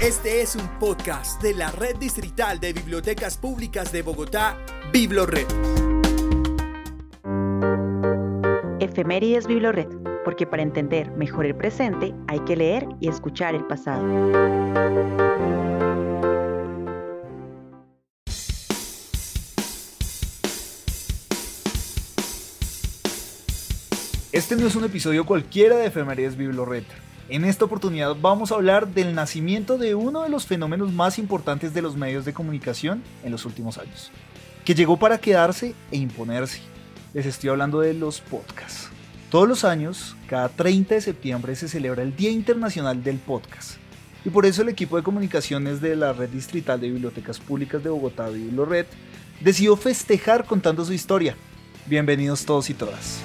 Este es un podcast de la Red Distrital de Bibliotecas Públicas de Bogotá, Biblored. Efemérides Biblored, porque para entender mejor el presente hay que leer y escuchar el pasado. Este no es un episodio cualquiera de Efemérides Biblored. En esta oportunidad vamos a hablar del nacimiento de uno de los fenómenos más importantes de los medios de comunicación en los últimos años, que llegó para quedarse e imponerse. Les estoy hablando de los podcasts. Todos los años, cada 30 de septiembre se celebra el Día Internacional del Podcast. Y por eso el equipo de comunicaciones de la Red Distrital de Bibliotecas Públicas de Bogotá, BibloRed, decidió festejar contando su historia. Bienvenidos todos y todas.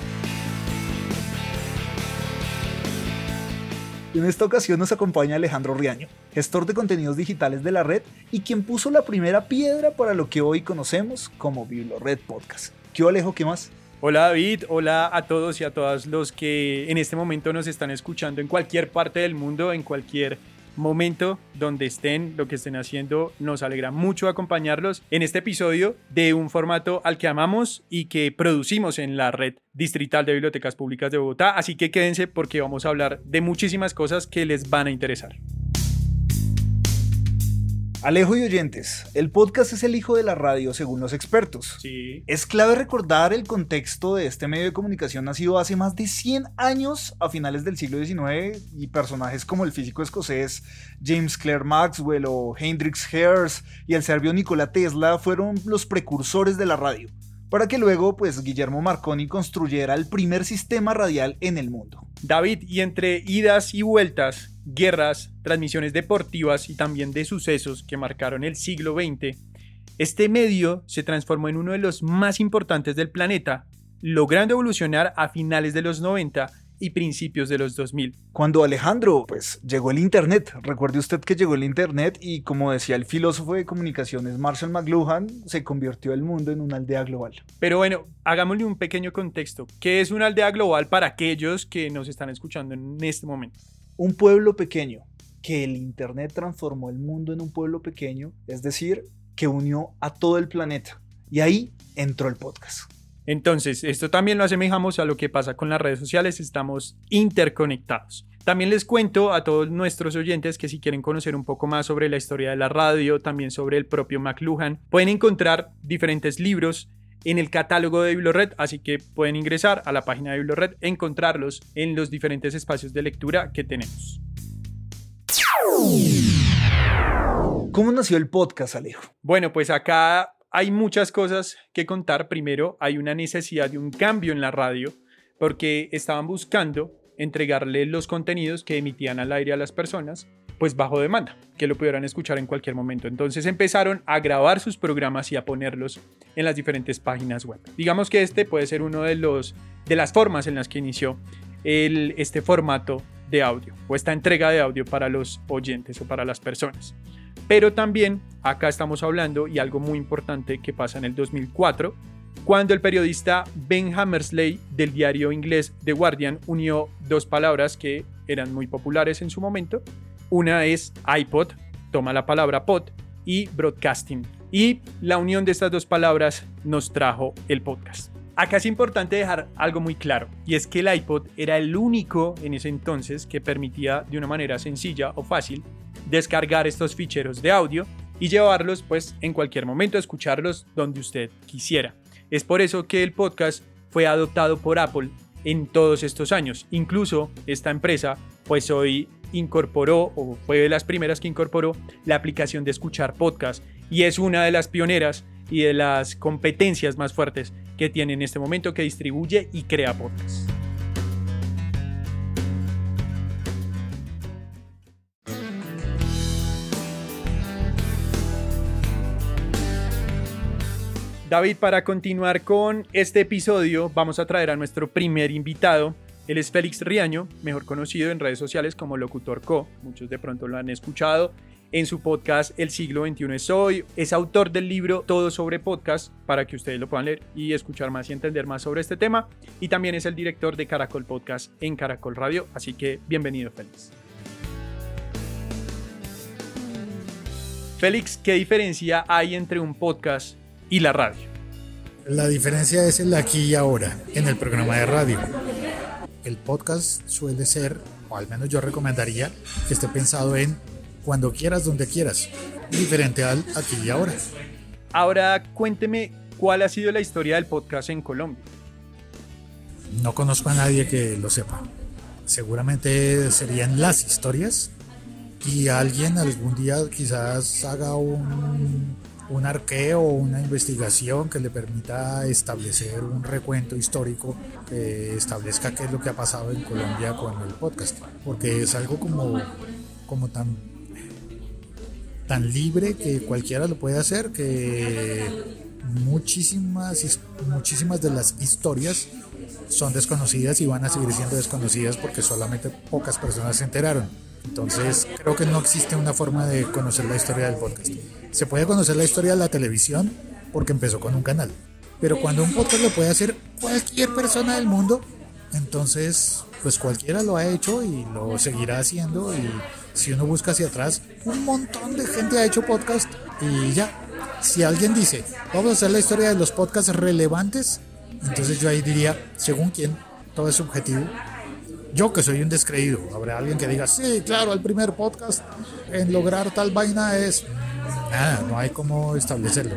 En esta ocasión nos acompaña Alejandro Riaño, gestor de contenidos digitales de la red y quien puso la primera piedra para lo que hoy conocemos como BibloRed Podcast. ¿Qué Alejo? ¿Qué más? Hola David, hola a todos y a todas los que en este momento nos están escuchando en cualquier parte del mundo, en cualquier momento donde estén, lo que estén haciendo. Nos alegra mucho acompañarlos en este episodio de un formato al que amamos y que producimos en la red distrital de bibliotecas públicas de Bogotá. Así que quédense porque vamos a hablar de muchísimas cosas que les van a interesar. Alejo y oyentes, el podcast es el hijo de la radio según los expertos. Sí. Es clave recordar el contexto de este medio de comunicación nacido hace más de 100 años a finales del siglo XIX y personajes como el físico escocés James Clerk Maxwell o Hendrix Hertz y el serbio Nikola Tesla fueron los precursores de la radio, para que luego pues Guillermo Marconi construyera el primer sistema radial en el mundo. David, y entre idas y vueltas, guerras, transmisiones deportivas y también de sucesos que marcaron el siglo XX, este medio se transformó en uno de los más importantes del planeta, logrando evolucionar a finales de los 90 y principios de los 2000. Cuando Alejandro, pues llegó el Internet, recuerde usted que llegó el Internet y como decía el filósofo de comunicaciones Marshall McLuhan, se convirtió el mundo en una aldea global. Pero bueno, hagámosle un pequeño contexto. ¿Qué es una aldea global para aquellos que nos están escuchando en este momento? Un pueblo pequeño, que el Internet transformó el mundo en un pueblo pequeño, es decir, que unió a todo el planeta. Y ahí entró el podcast. Entonces, esto también lo asemejamos a lo que pasa con las redes sociales, estamos interconectados. También les cuento a todos nuestros oyentes que si quieren conocer un poco más sobre la historia de la radio, también sobre el propio McLuhan, pueden encontrar diferentes libros en el catálogo de Biblored, así que pueden ingresar a la página de Biblored e encontrarlos en los diferentes espacios de lectura que tenemos. ¿Cómo nació el podcast, Alejo? Bueno, pues acá hay muchas cosas que contar. Primero, hay una necesidad de un cambio en la radio porque estaban buscando entregarle los contenidos que emitían al aire a las personas, pues bajo demanda, que lo pudieran escuchar en cualquier momento. Entonces empezaron a grabar sus programas y a ponerlos en las diferentes páginas web. Digamos que este puede ser uno de los de las formas en las que inició el, este formato de audio o esta entrega de audio para los oyentes o para las personas. Pero también acá estamos hablando y algo muy importante que pasa en el 2004, cuando el periodista Ben Hammersley del diario inglés The Guardian unió dos palabras que eran muy populares en su momento. Una es iPod, toma la palabra pod, y broadcasting. Y la unión de estas dos palabras nos trajo el podcast. Acá es importante dejar algo muy claro, y es que el iPod era el único en ese entonces que permitía de una manera sencilla o fácil descargar estos ficheros de audio y llevarlos pues en cualquier momento, escucharlos donde usted quisiera. Es por eso que el podcast fue adoptado por Apple en todos estos años. Incluso esta empresa pues hoy incorporó o fue de las primeras que incorporó la aplicación de escuchar podcast y es una de las pioneras y de las competencias más fuertes que tiene en este momento que distribuye y crea podcasts. David, para continuar con este episodio, vamos a traer a nuestro primer invitado. Él es Félix Riaño, mejor conocido en redes sociales como Locutor Co. Muchos de pronto lo han escuchado en su podcast El siglo XXI es hoy. Es autor del libro Todo sobre podcast para que ustedes lo puedan leer y escuchar más y entender más sobre este tema. Y también es el director de Caracol Podcast en Caracol Radio. Así que bienvenido, Félix. Félix, ¿qué diferencia hay entre un podcast y la radio? La diferencia es el aquí y ahora, en el programa de radio. El podcast suele ser, o al menos yo recomendaría, que esté pensado en cuando quieras, donde quieras, diferente al aquí y ahora. Ahora cuénteme cuál ha sido la historia del podcast en Colombia. No conozco a nadie que lo sepa. Seguramente serían las historias y alguien algún día quizás haga un, un arqueo una investigación que le permita establecer un recuento histórico que establezca qué es lo que ha pasado en Colombia con el podcast. Porque es algo como, como tan, tan libre que cualquiera lo puede hacer, que muchísimas, muchísimas de las historias son desconocidas y van a seguir siendo desconocidas porque solamente pocas personas se enteraron. Entonces creo que no existe una forma de conocer la historia del podcast. Se puede conocer la historia de la televisión porque empezó con un canal. Pero cuando un podcast lo puede hacer cualquier persona del mundo, entonces pues cualquiera lo ha hecho y lo seguirá haciendo. Y si uno busca hacia atrás, un montón de gente ha hecho podcast y ya. Si alguien dice, vamos a hacer la historia de los podcasts relevantes, entonces yo ahí diría, según quién, todo es subjetivo. Yo que soy un descreído, habrá alguien que diga, sí, claro, el primer podcast en lograr tal vaina es... Nada, no hay cómo establecerlo.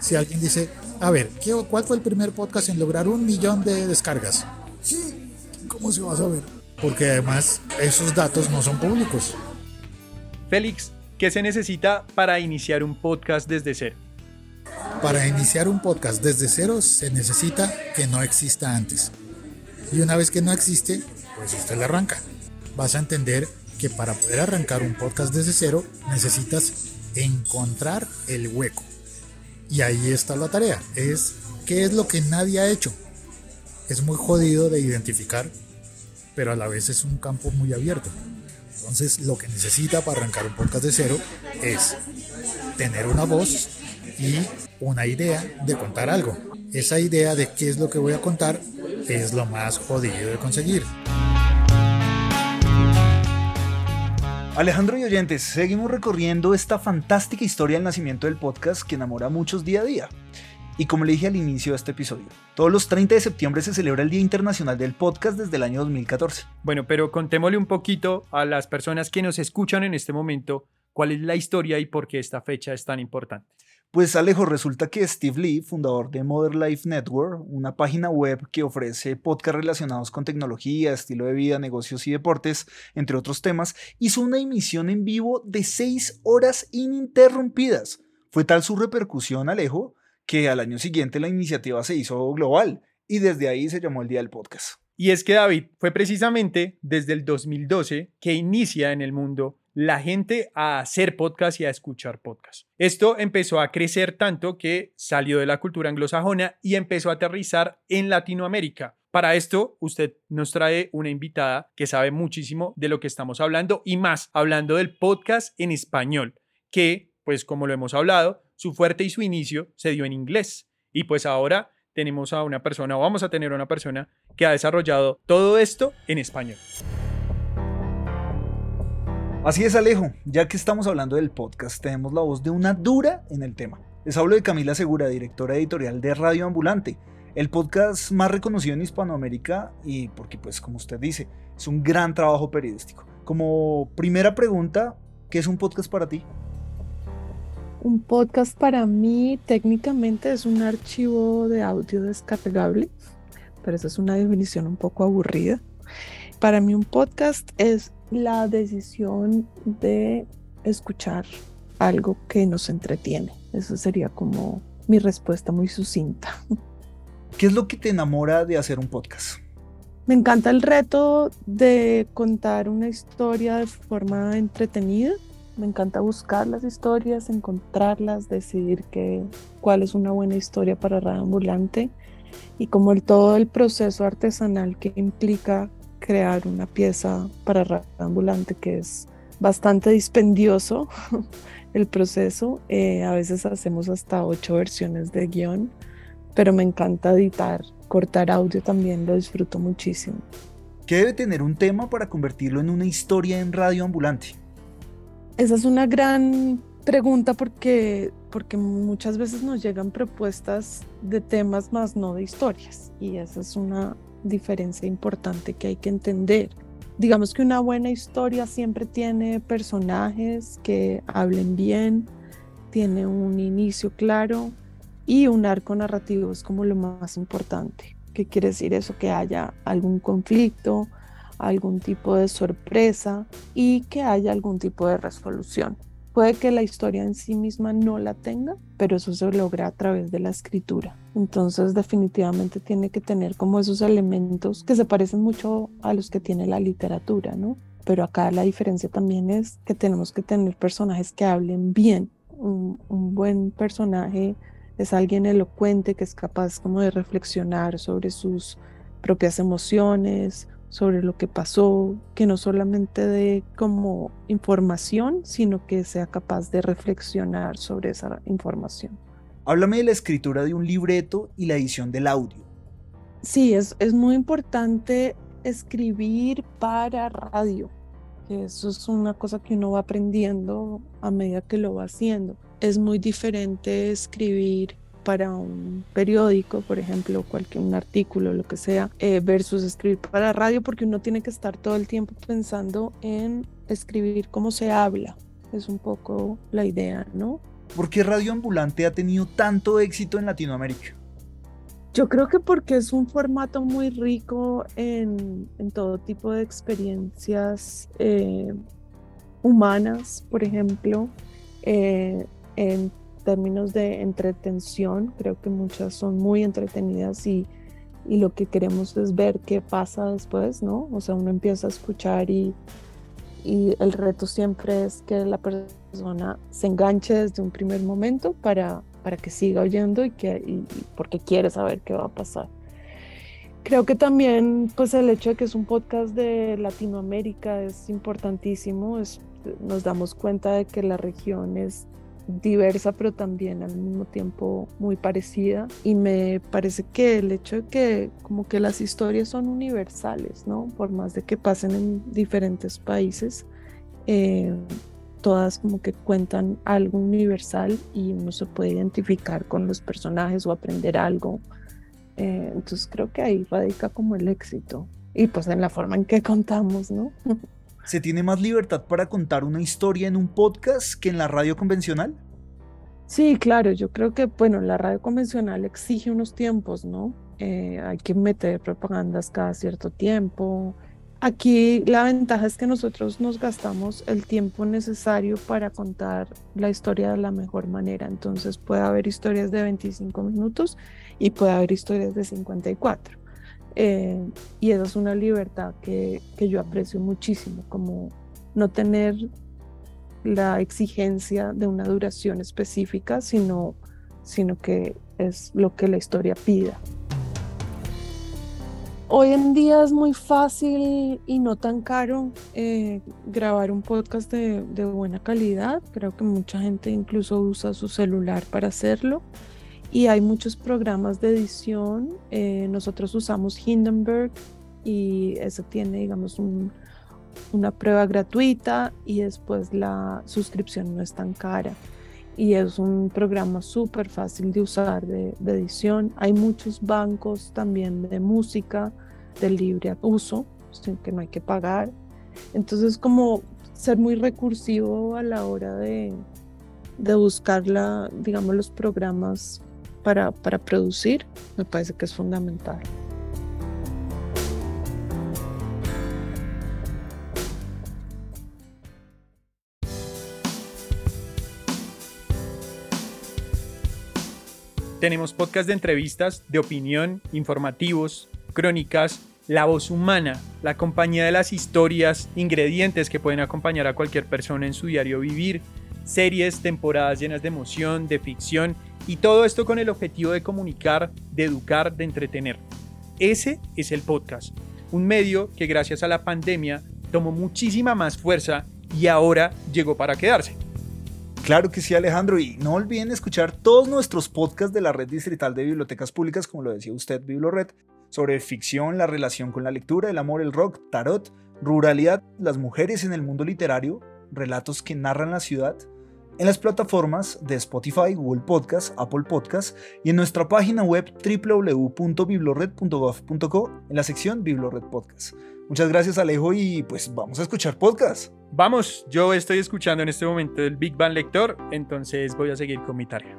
Si alguien dice, a ver, ¿cuál fue el primer podcast en lograr un millón de descargas? Sí, ¿cómo se va a saber? Porque además esos datos no son públicos. Félix, ¿qué se necesita para iniciar un podcast desde cero? Para iniciar un podcast desde cero se necesita que no exista antes. Y una vez que no existe, pues usted le arranca. Vas a entender que para poder arrancar un podcast desde cero necesitas encontrar el hueco. Y ahí está la tarea. Es qué es lo que nadie ha hecho. Es muy jodido de identificar, pero a la vez es un campo muy abierto. Entonces lo que necesita para arrancar un podcast de cero es tener una voz y una idea de contar algo. Esa idea de qué es lo que voy a contar es lo más jodido de conseguir. Alejandro y oyentes, seguimos recorriendo esta fantástica historia del nacimiento del podcast que enamora a muchos día a día. Y como le dije al inicio de este episodio, todos los 30 de septiembre se celebra el Día Internacional del Podcast desde el año 2014. Bueno, pero contémosle un poquito a las personas que nos escuchan en este momento cuál es la historia y por qué esta fecha es tan importante. Pues Alejo, resulta que Steve Lee, fundador de Modern Life Network, una página web que ofrece podcasts relacionados con tecnología, estilo de vida, negocios y deportes, entre otros temas, hizo una emisión en vivo de seis horas ininterrumpidas. Fue tal su repercusión, Alejo, que al año siguiente la iniciativa se hizo global y desde ahí se llamó el Día del Podcast. Y es que David fue precisamente desde el 2012 que inicia en el mundo la gente a hacer podcast y a escuchar podcast. Esto empezó a crecer tanto que salió de la cultura anglosajona y empezó a aterrizar en Latinoamérica. Para esto, usted nos trae una invitada que sabe muchísimo de lo que estamos hablando y más hablando del podcast en español, que, pues como lo hemos hablado, su fuerte y su inicio se dio en inglés. Y pues ahora tenemos a una persona, o vamos a tener a una persona que ha desarrollado todo esto en español. Así es, Alejo. Ya que estamos hablando del podcast, tenemos la voz de una dura en el tema. Les hablo de Camila Segura, directora editorial de Radio Ambulante, el podcast más reconocido en Hispanoamérica y porque, pues, como usted dice, es un gran trabajo periodístico. Como primera pregunta, ¿qué es un podcast para ti? Un podcast para mí técnicamente es un archivo de audio descargable, pero esa es una definición un poco aburrida. Para mí un podcast es la decisión de escuchar algo que nos entretiene. Eso sería como mi respuesta muy sucinta. ¿Qué es lo que te enamora de hacer un podcast? Me encanta el reto de contar una historia de forma entretenida. Me encanta buscar las historias, encontrarlas, decidir que, cuál es una buena historia para Radio Ambulante y como todo el proceso artesanal que implica crear una pieza para radio ambulante que es bastante dispendioso el proceso. Eh, a veces hacemos hasta ocho versiones de guion, pero me encanta editar, cortar audio también, lo disfruto muchísimo. ¿Qué debe tener un tema para convertirlo en una historia en radio ambulante? Esa es una gran Pregunta porque, porque muchas veces nos llegan propuestas de temas más no de historias y esa es una diferencia importante que hay que entender. Digamos que una buena historia siempre tiene personajes que hablen bien, tiene un inicio claro y un arco narrativo es como lo más importante. ¿Qué quiere decir eso? Que haya algún conflicto, algún tipo de sorpresa y que haya algún tipo de resolución. Puede que la historia en sí misma no la tenga, pero eso se logra a través de la escritura. Entonces definitivamente tiene que tener como esos elementos que se parecen mucho a los que tiene la literatura, ¿no? Pero acá la diferencia también es que tenemos que tener personajes que hablen bien. Un, un buen personaje es alguien elocuente que es capaz como de reflexionar sobre sus propias emociones, sobre lo que pasó, que no solamente dé como información, sino que sea capaz de reflexionar sobre esa información. Háblame de la escritura de un libreto y la edición del audio. Sí, es, es muy importante escribir para radio. Eso es una cosa que uno va aprendiendo a medida que lo va haciendo. Es muy diferente escribir para un periódico, por ejemplo, cualquier un artículo, lo que sea, eh, versus escribir para radio, porque uno tiene que estar todo el tiempo pensando en escribir cómo se habla. Es un poco la idea, ¿no? ¿Por qué Radio Ambulante ha tenido tanto éxito en Latinoamérica? Yo creo que porque es un formato muy rico en, en todo tipo de experiencias eh, humanas, por ejemplo, eh, en términos de entretención, creo que muchas son muy entretenidas y, y lo que queremos es ver qué pasa después, ¿no? O sea, uno empieza a escuchar y, y el reto siempre es que la persona se enganche desde un primer momento para, para que siga oyendo y, que, y, porque quiere saber qué va a pasar. Creo que también pues el hecho de que es un podcast de Latinoamérica es importantísimo, es, nos damos cuenta de que la región es diversa pero también al mismo tiempo muy parecida y me parece que el hecho de que como que las historias son universales, ¿no? Por más de que pasen en diferentes países, eh, todas como que cuentan algo universal y uno se puede identificar con los personajes o aprender algo. Eh, entonces creo que ahí radica como el éxito y pues en la forma en que contamos, ¿no? ¿Se tiene más libertad para contar una historia en un podcast que en la radio convencional? Sí, claro, yo creo que, bueno, la radio convencional exige unos tiempos, ¿no? Eh, hay que meter propagandas cada cierto tiempo. Aquí la ventaja es que nosotros nos gastamos el tiempo necesario para contar la historia de la mejor manera. Entonces puede haber historias de 25 minutos y puede haber historias de 54. Eh, y esa es una libertad que, que, yo aprecio muchísimo, como no tener la exigencia de una duración específica, sino, sino que es lo que la historia pida. Hoy en día es muy fácil y no tan caro eh, grabar un podcast de, de buena calidad. Creo que mucha gente incluso usa su celular para hacerlo y hay muchos programas de edición. Eh, nosotros usamos Hindenburg y eso tiene, digamos, un, una prueba gratuita y después la suscripción no es tan cara. Y es un programa súper fácil de usar de, de, edición. Hay muchos bancos también de música de libre uso, sin que no hay que pagar. Entonces, como ser muy recursivo a la hora de, de buscar la, digamos, los programas para, para producir, me parece que es fundamental. Tenemos podcast de entrevistas, de opinión, informativos, crónicas, la voz humana, la compañía de las historias, ingredientes que pueden acompañar a cualquier persona en su diario vivir, series, temporadas llenas de emoción, de ficción y todo esto con el objetivo de comunicar, de educar, de entretener. Ese es el podcast, un medio que gracias a la pandemia tomó muchísima más fuerza y ahora llegó para quedarse. Claro que sí, Alejandro, y no olviden escuchar todos nuestros podcasts de la Red Distrital de Bibliotecas Públicas, como lo decía usted, BibloRed, sobre ficción, la relación con la lectura, el amor, el rock, tarot, ruralidad, las mujeres en el mundo literario, relatos que narran la ciudad, en las plataformas de Spotify, Google Podcast, Apple Podcast y en nuestra página web www.biblored.gov.co en la sección Biblored Podcast. Muchas gracias Alejo y pues vamos a escuchar podcast. Vamos, yo estoy escuchando en este momento el Big Bang Lector, entonces voy a seguir con mi tarea.